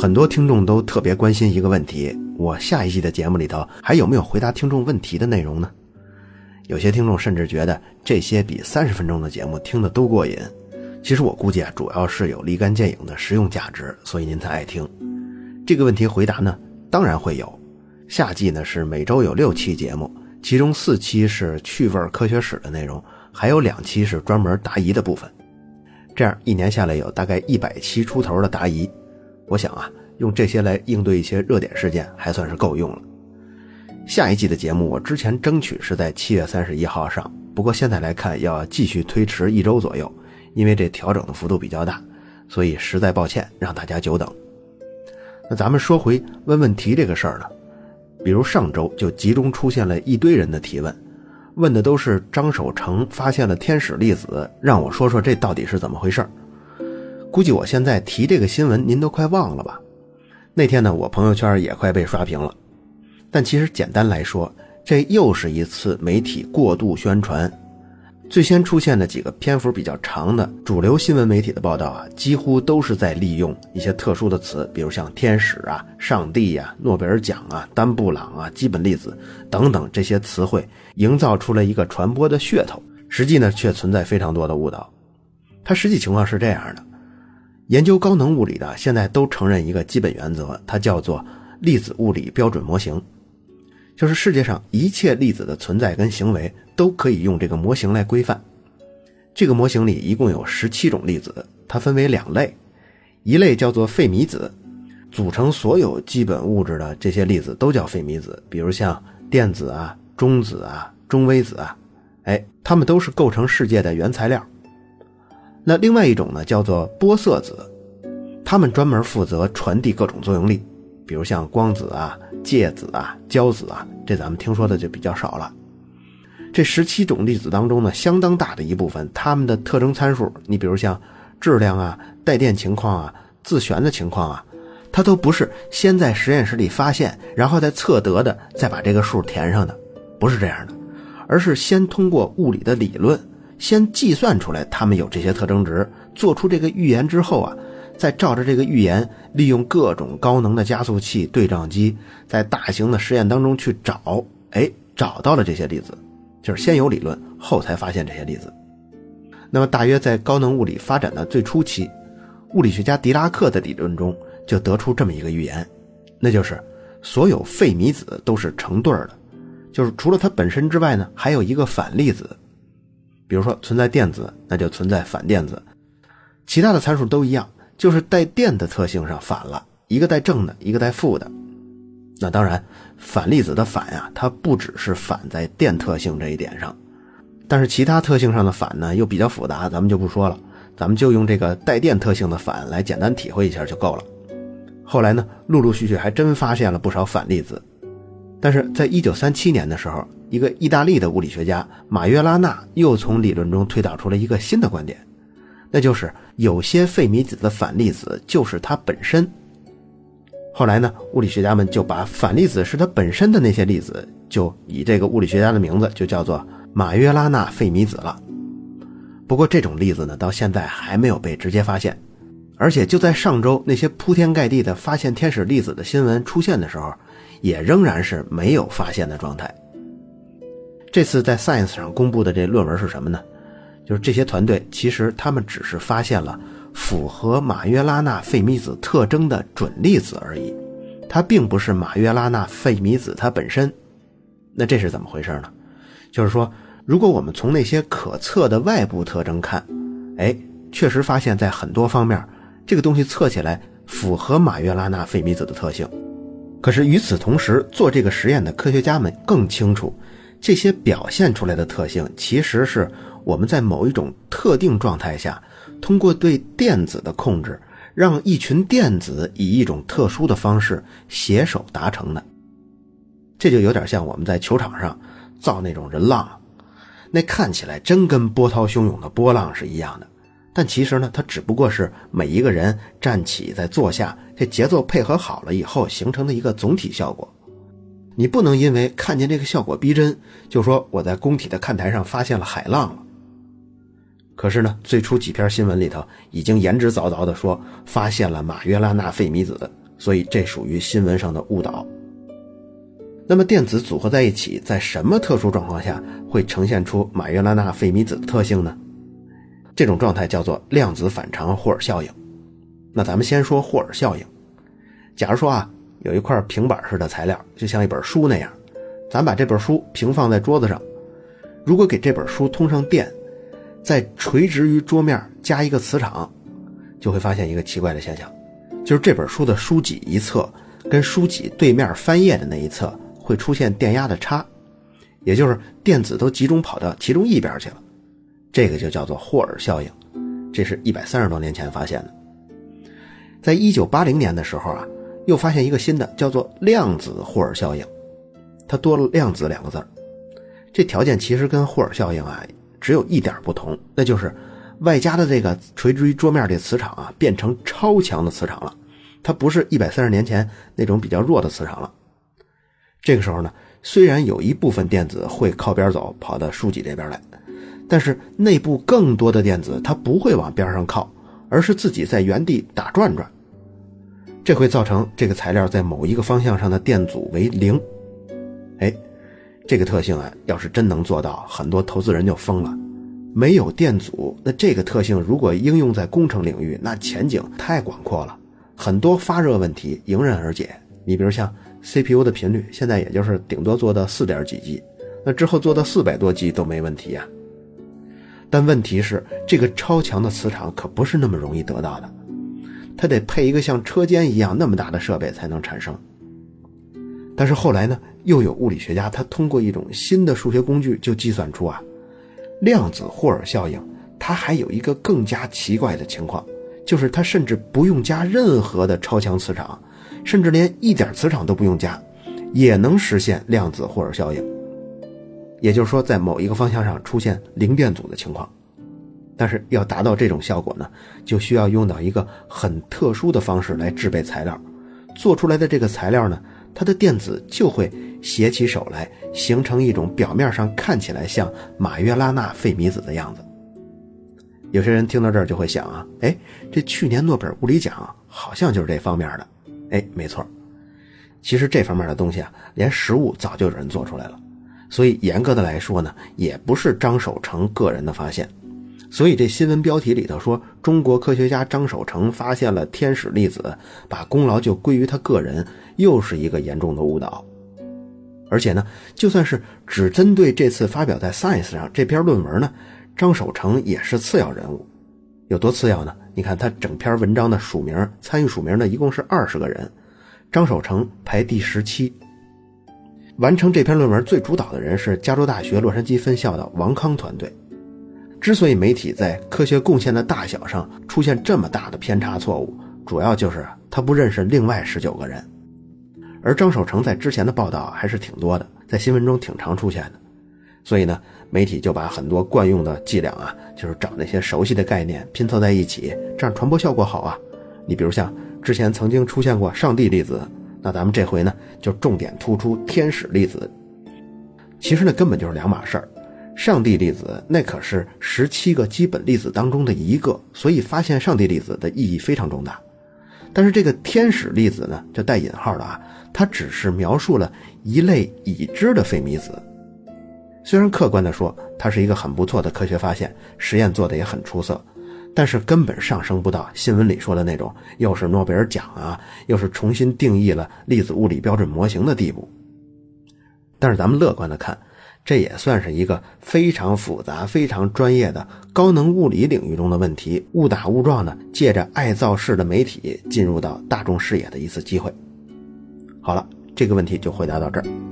很多听众都特别关心一个问题：我下一季的节目里头还有没有回答听众问题的内容呢？有些听众甚至觉得这些比三十分钟的节目听得都过瘾。其实我估计啊，主要是有立竿见影的实用价值，所以您才爱听。这个问题回答呢，当然会有。夏季呢是每周有六期节目，其中四期是趣味科学史的内容，还有两期是专门答疑的部分。这样一年下来有大概一百期出头的答疑。我想啊，用这些来应对一些热点事件，还算是够用了。下一季的节目，我之前争取是在七月三十一号上，不过现在来看要继续推迟一周左右，因为这调整的幅度比较大，所以实在抱歉让大家久等。那咱们说回问问题这个事儿呢，比如上周就集中出现了一堆人的提问，问的都是张守成发现了天使粒子，让我说说这到底是怎么回事儿。估计我现在提这个新闻，您都快忘了吧？那天呢，我朋友圈也快被刷屏了。但其实简单来说，这又是一次媒体过度宣传。最先出现的几个篇幅比较长的主流新闻媒体的报道啊，几乎都是在利用一些特殊的词，比如像天使啊、上帝呀、诺贝尔奖啊、丹布朗啊、基本粒子等等这些词汇，营造出了一个传播的噱头。实际呢，却存在非常多的误导。它实际情况是这样的。研究高能物理的现在都承认一个基本原则，它叫做粒子物理标准模型，就是世界上一切粒子的存在跟行为都可以用这个模型来规范。这个模型里一共有十七种粒子，它分为两类，一类叫做费米子，组成所有基本物质的这些粒子都叫费米子，比如像电子啊、中子啊、中微子啊，哎，它们都是构成世界的原材料。那另外一种呢，叫做玻色子，它们专门负责传递各种作用力，比如像光子啊、介子啊、胶子啊，这咱们听说的就比较少了。这十七种粒子当中呢，相当大的一部分，它们的特征参数，你比如像质量啊、带电情况啊、自旋的情况啊，它都不是先在实验室里发现，然后再测得的，再把这个数填上的，不是这样的，而是先通过物理的理论。先计算出来，它们有这些特征值，做出这个预言之后啊，再照着这个预言，利用各种高能的加速器、对撞机，在大型的实验当中去找，哎，找到了这些粒子，就是先有理论，后才发现这些粒子。那么，大约在高能物理发展的最初期，物理学家狄拉克的理论中就得出这么一个预言，那就是所有费米子都是成对儿的，就是除了它本身之外呢，还有一个反粒子。比如说存在电子，那就存在反电子，其他的参数都一样，就是带电的特性上反了，一个带正的，一个带负的。那当然，反粒子的反呀，它不只是反在电特性这一点上，但是其他特性上的反呢又比较复杂，咱们就不说了，咱们就用这个带电特性的反来简单体会一下就够了。后来呢，陆陆续续还真发现了不少反粒子，但是在一九三七年的时候。一个意大利的物理学家马约拉纳又从理论中推导出了一个新的观点，那就是有些费米子的反粒子就是它本身。后来呢，物理学家们就把反粒子是它本身的那些粒子，就以这个物理学家的名字就叫做马约拉纳费米子了。不过这种粒子呢，到现在还没有被直接发现，而且就在上周那些铺天盖地的发现天使粒子的新闻出现的时候，也仍然是没有发现的状态。这次在 Science 上公布的这论文是什么呢？就是这些团队其实他们只是发现了符合马约拉纳费米子特征的准粒子而已，它并不是马约拉纳费米子它本身。那这是怎么回事呢？就是说，如果我们从那些可测的外部特征看，哎，确实发现在很多方面，这个东西测起来符合马约拉纳费米子的特性。可是与此同时，做这个实验的科学家们更清楚。这些表现出来的特性，其实是我们在某一种特定状态下，通过对电子的控制，让一群电子以一种特殊的方式携手达成的。这就有点像我们在球场上造那种人浪，那看起来真跟波涛汹涌的波浪是一样的，但其实呢，它只不过是每一个人站起在坐下，这节奏配合好了以后形成的一个总体效果。你不能因为看见这个效果逼真，就说我在工体的看台上发现了海浪了。可是呢，最初几篇新闻里头已经言之凿凿的说发现了马约拉纳费米子，所以这属于新闻上的误导。那么电子组合在一起，在什么特殊状况下会呈现出马约拉纳费米子的特性呢？这种状态叫做量子反常霍尔效应。那咱们先说霍尔效应。假如说啊，有一块平板似的材料，就像一本书那样，咱把这本书平放在桌子上，如果给这本书通上电，在垂直于桌面加一个磁场，就会发现一个奇怪的现象，就是这本书的书脊一侧跟书脊对面翻页的那一侧。会出现电压的差，也就是电子都集中跑到其中一边去了，这个就叫做霍尔效应。这是一百三十多年前发现的。在一九八零年的时候啊，又发现一个新的，叫做量子霍尔效应，它多了“量子”两个字。这条件其实跟霍尔效应啊只有一点不同，那就是外加的这个垂直于桌面的磁场啊变成超强的磁场了，它不是一百三十年前那种比较弱的磁场了。这个时候呢，虽然有一部分电子会靠边走，跑到书脊这边来，但是内部更多的电子它不会往边上靠，而是自己在原地打转转。这会造成这个材料在某一个方向上的电阻为零。哎，这个特性啊，要是真能做到，很多投资人就疯了。没有电阻，那这个特性如果应用在工程领域，那前景太广阔了，很多发热问题迎刃而解。你比如像。CPU 的频率现在也就是顶多做到四点几 G，那之后做到四百多 G 都没问题呀。但问题是，这个超强的磁场可不是那么容易得到的，它得配一个像车间一样那么大的设备才能产生。但是后来呢，又有物理学家他通过一种新的数学工具就计算出啊，量子霍尔效应它还有一个更加奇怪的情况，就是它甚至不用加任何的超强磁场。甚至连一点磁场都不用加，也能实现量子霍尔效应。也就是说，在某一个方向上出现零电阻的情况。但是要达到这种效果呢，就需要用到一个很特殊的方式来制备材料。做出来的这个材料呢，它的电子就会携起手来，形成一种表面上看起来像马约拉纳费米子的样子。有些人听到这儿就会想啊，哎，这去年诺贝尔物理奖好像就是这方面的。哎，没错，其实这方面的东西啊，连实物早就有人做出来了，所以严格的来说呢，也不是张守成个人的发现。所以这新闻标题里头说中国科学家张守成发现了天使粒子，把功劳就归于他个人，又是一个严重的误导。而且呢，就算是只针对这次发表在《Science》上这篇论文呢，张守成也是次要人物。有多次要呢？你看他整篇文章的署名，参与署名的一共是二十个人，张守成排第十七。完成这篇论文最主导的人是加州大学洛杉矶分校的王康团队。之所以媒体在科学贡献的大小上出现这么大的偏差错误，主要就是他不认识另外十九个人。而张守成在之前的报道还是挺多的，在新闻中挺常出现的，所以呢。媒体就把很多惯用的伎俩啊，就是找那些熟悉的概念拼凑在一起，这样传播效果好啊。你比如像之前曾经出现过上帝粒子，那咱们这回呢就重点突出天使粒子。其实那根本就是两码事儿。上帝粒子那可是十七个基本粒子当中的一个，所以发现上帝粒子的意义非常重大。但是这个天使粒子呢，就带引号的啊，它只是描述了一类已知的费米子。虽然客观的说，它是一个很不错的科学发现，实验做的也很出色，但是根本上升不到新闻里说的那种又是诺贝尔奖啊，又是重新定义了粒子物理标准模型的地步。但是咱们乐观的看，这也算是一个非常复杂、非常专业的高能物理领域中的问题，误打误撞的借着爱造势的媒体进入到大众视野的一次机会。好了，这个问题就回答到这儿。